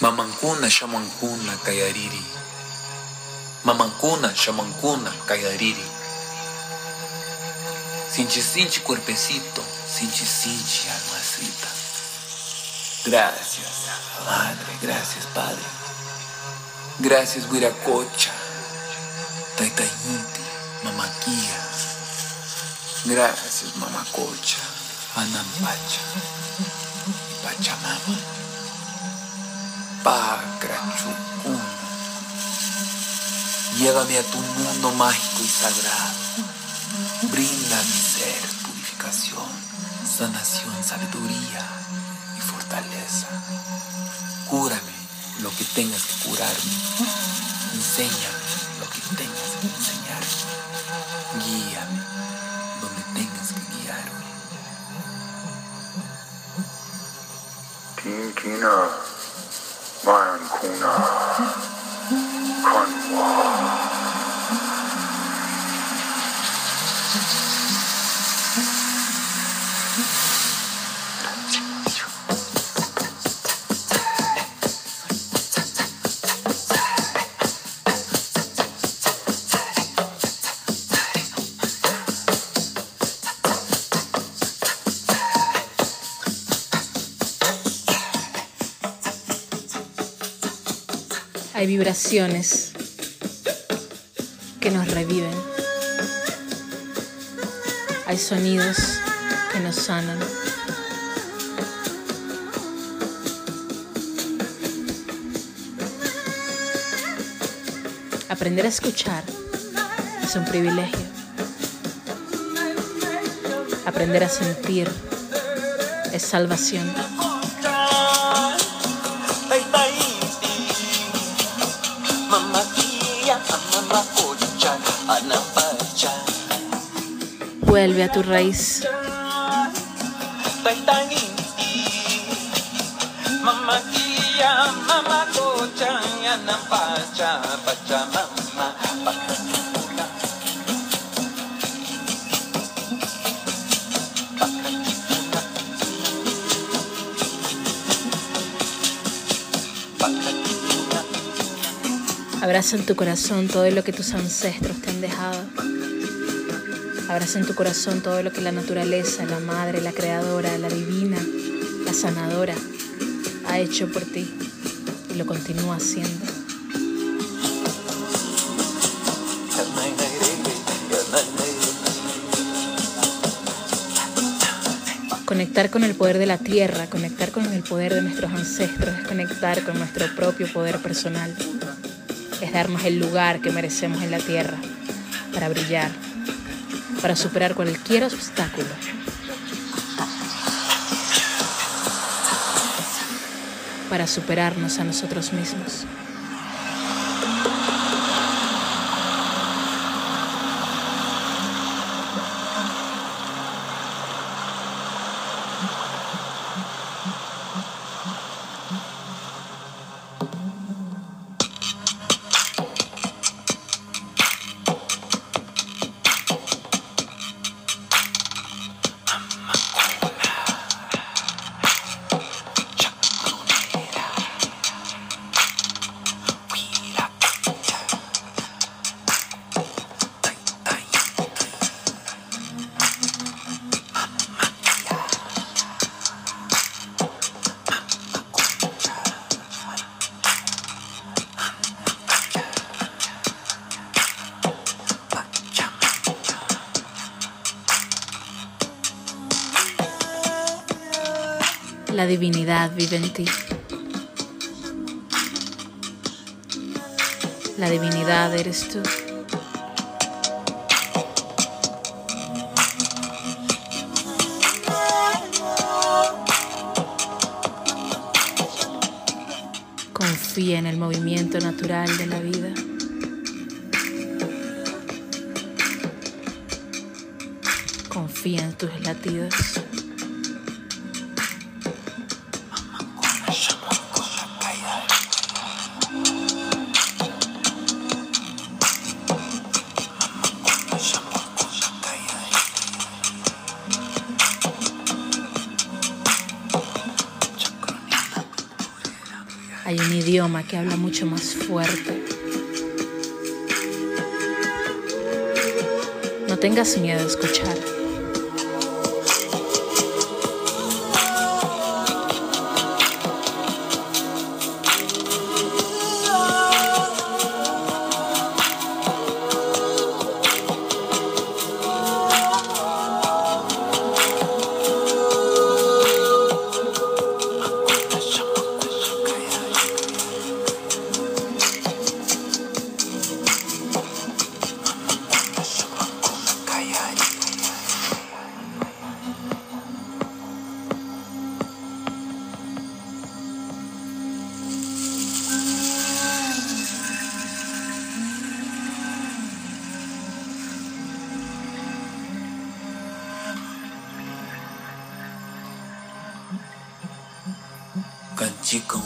Mamancuna Xamancuna Caiariri. Mamancuna Xamancuna Caiariri. Sinti, sinti, corpecito. Sinti, sinti, almacita. Gracias, Madre. Gracias, Padre. Gracias, Guiracocha. Taitainti, Mamaquia. Gracias, Mamacocha. Anampacha. Pachamama. Pacrachucuna. Llévame a tu mundo mágico y sagrado. Brinda mi ser purificación, sanación, sabiduría y fortaleza. Cúrame lo que tengas que curarme. Enséñame lo que tengas que enseñarme. Guíame donde tengas que guiarme. Tinkina, なぁ。Hay vibraciones que nos reviven. Hay sonidos que nos sanan. Aprender a escuchar es un privilegio. Aprender a sentir es salvación. Vuelve a tu raíz. Abraza en tu corazón todo lo que tus ancestros te han dejado. Abraza en tu corazón todo lo que la naturaleza, la madre, la creadora, la divina, la sanadora ha hecho por ti y lo continúa haciendo. Conectar con el poder de la tierra, conectar con el poder de nuestros ancestros, es conectar con nuestro propio poder personal, es darnos el lugar que merecemos en la tierra para brillar, para superar cualquier obstáculo. Para superarnos a nosotros mismos. La divinidad vive en ti. La divinidad eres tú. Confía en el movimiento natural de la vida. Confía en tus latidos. Que habla mucho más fuerte. No tengas miedo a escuchar.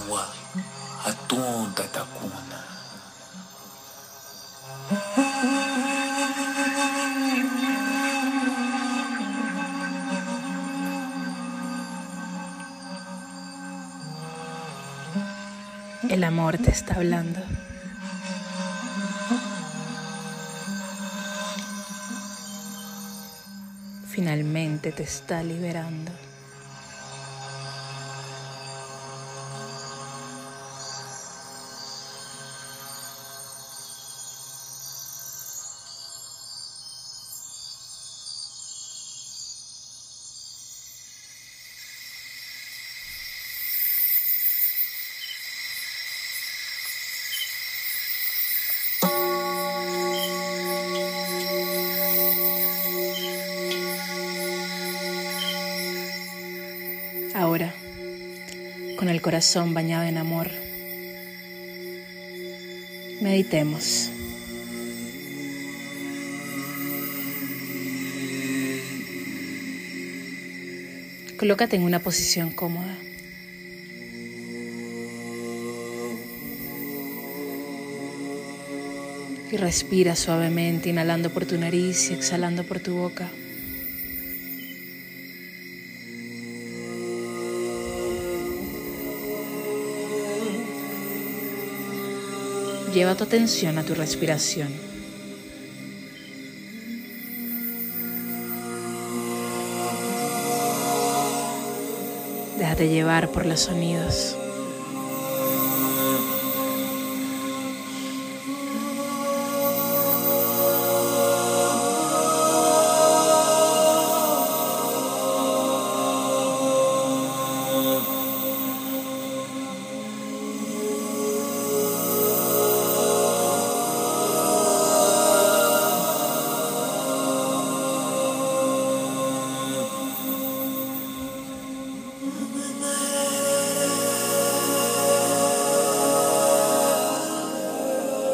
Kanchikanwa atunta takuna. El amor te está hablando. Finalmente te está liberando. Ahora, con el corazón bañado en amor, meditemos. Colócate en una posición cómoda. Y respira suavemente, inhalando por tu nariz y exhalando por tu boca. Lleva tu atención a tu respiración. Déjate llevar por los sonidos.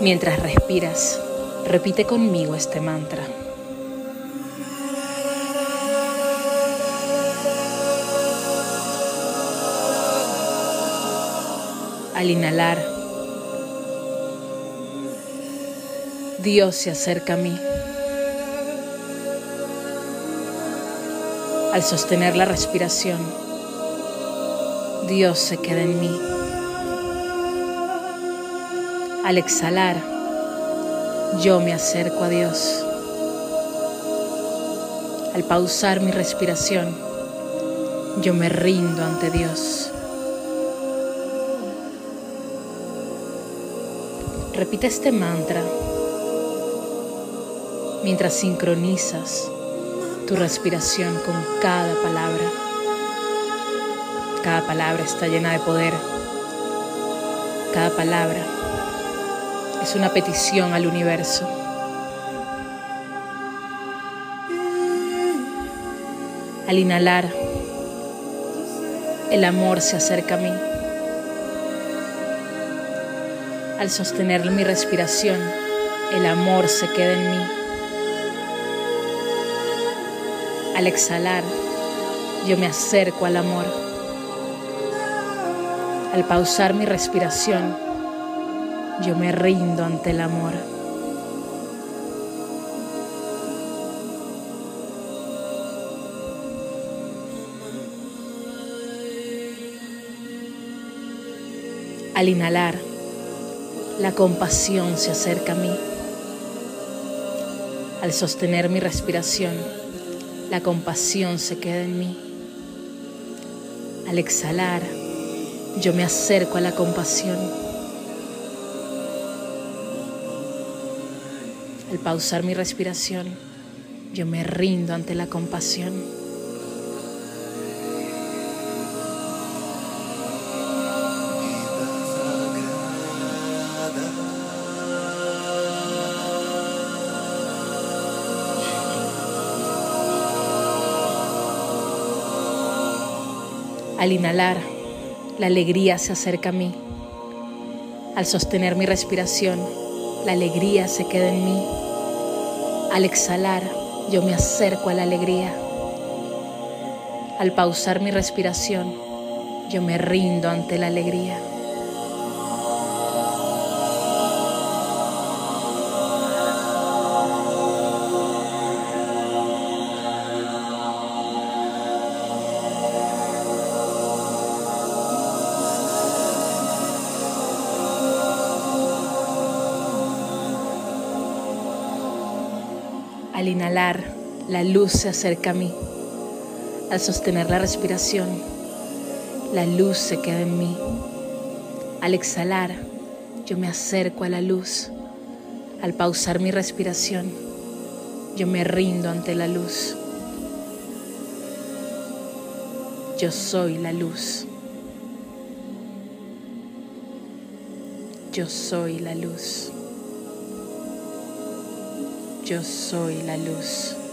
Mientras respiras, repite conmigo este mantra. Al inhalar, Dios se acerca a mí. Al sostener la respiración, Dios se queda en mí. Al exhalar, yo me acerco a Dios. Al pausar mi respiración, yo me rindo ante Dios. Repite este mantra mientras sincronizas tu respiración con cada palabra. Cada palabra está llena de poder. Cada palabra es una petición al universo. Al inhalar, el amor se acerca a mí. Al sostener mi respiración, el amor se queda en mí. Al exhalar, yo me acerco al amor. Al pausar mi respiración, yo me rindo ante el amor. Al inhalar, la compasión se acerca a mí. Al sostener mi respiración, la compasión se queda en mí. Al exhalar, yo me acerco a la compasión. Al pausar mi respiración, yo me rindo ante la compasión. Al inhalar, la alegría se acerca a mí. Al sostener mi respiración, la alegría se queda en mí. Al exhalar, yo me acerco a la alegría. Al pausar mi respiración, yo me rindo ante la alegría. Al inhalar, la luz se acerca a mí. Al sostener la respiración, la luz se queda en mí. Al exhalar, yo me acerco a la luz. Al pausar mi respiración, yo me rindo ante la luz. Yo soy la luz. Yo soy la luz. Yo soy la luz.